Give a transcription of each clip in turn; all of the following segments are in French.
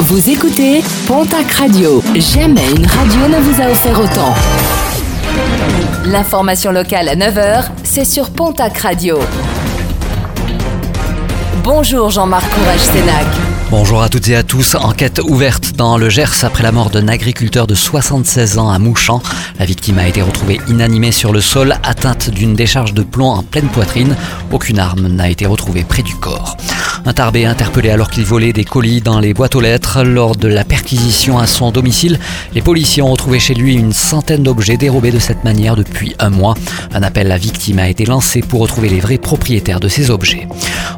Vous écoutez Pontac Radio. Jamais une radio ne vous a offert autant. L'information locale à 9h, c'est sur Pontac Radio. Bonjour Jean-Marc Courage-Sénac. Bonjour à toutes et à tous. Enquête ouverte dans le Gers après la mort d'un agriculteur de 76 ans à Mouchamp. La victime a été retrouvée inanimée sur le sol, atteinte d'une décharge de plomb en pleine poitrine. Aucune arme n'a été retrouvée près du corps. Un tarbé interpellé alors qu'il volait des colis dans les boîtes aux lettres. Lors de la perquisition à son domicile, les policiers ont retrouvé chez lui une centaine d'objets dérobés de cette manière depuis un mois. Un appel à victime a été lancé pour retrouver les vrais propriétaires de ces objets.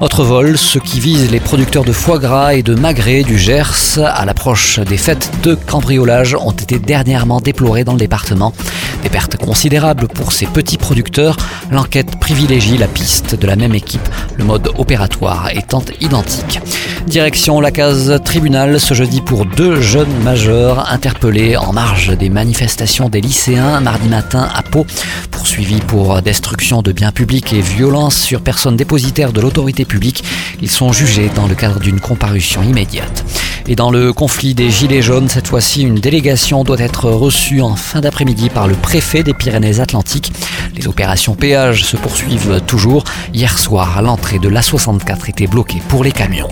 Autre vol, ceux qui visent les producteurs de foie gras et de magret du Gers à l'approche des fêtes de cambriolage ont été dernièrement déplorés dans le département. Des pertes considérables pour ces petits producteurs. L'enquête privilégie la piste de la même équipe, le mode opératoire étant Direction la case tribunal ce jeudi pour deux jeunes majeurs interpellés en marge des manifestations des lycéens mardi matin à Pau, poursuivis pour destruction de biens publics et violence sur personnes dépositaires de l'autorité publique. Ils sont jugés dans le cadre d'une comparution immédiate. Et dans le conflit des Gilets jaunes, cette fois-ci, une délégation doit être reçue en fin d'après-midi par le préfet des Pyrénées-Atlantiques. Les opérations péage se poursuivent toujours. Hier soir, l'entrée de l'A64 était bloquée pour les camions.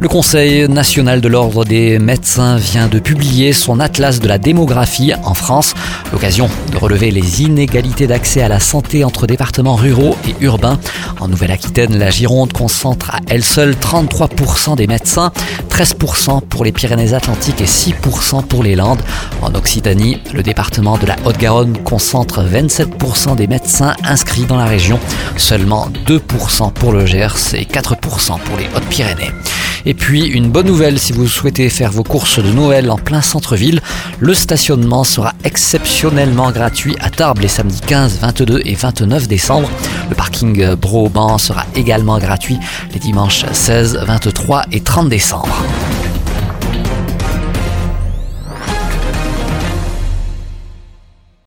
Le Conseil national de l'ordre des médecins vient de publier son atlas de la démographie en France, l'occasion de relever les inégalités d'accès à la santé entre départements ruraux et urbains. En Nouvelle-Aquitaine, la Gironde concentre à elle seule 33% des médecins, 13% pour les Pyrénées-Atlantiques et 6% pour les Landes. En Occitanie, le département de la Haute-Garonne concentre 27% des médecins inscrits dans la région, seulement 2% pour le Gers et 4% pour les Hautes-Pyrénées. Et puis une bonne nouvelle si vous souhaitez faire vos courses de Noël en plein centre-ville, le stationnement sera exceptionnellement gratuit à Tarbes les samedis 15, 22 et 29 décembre. Le parking Broban sera également gratuit les dimanches 16, 23 et 30 décembre.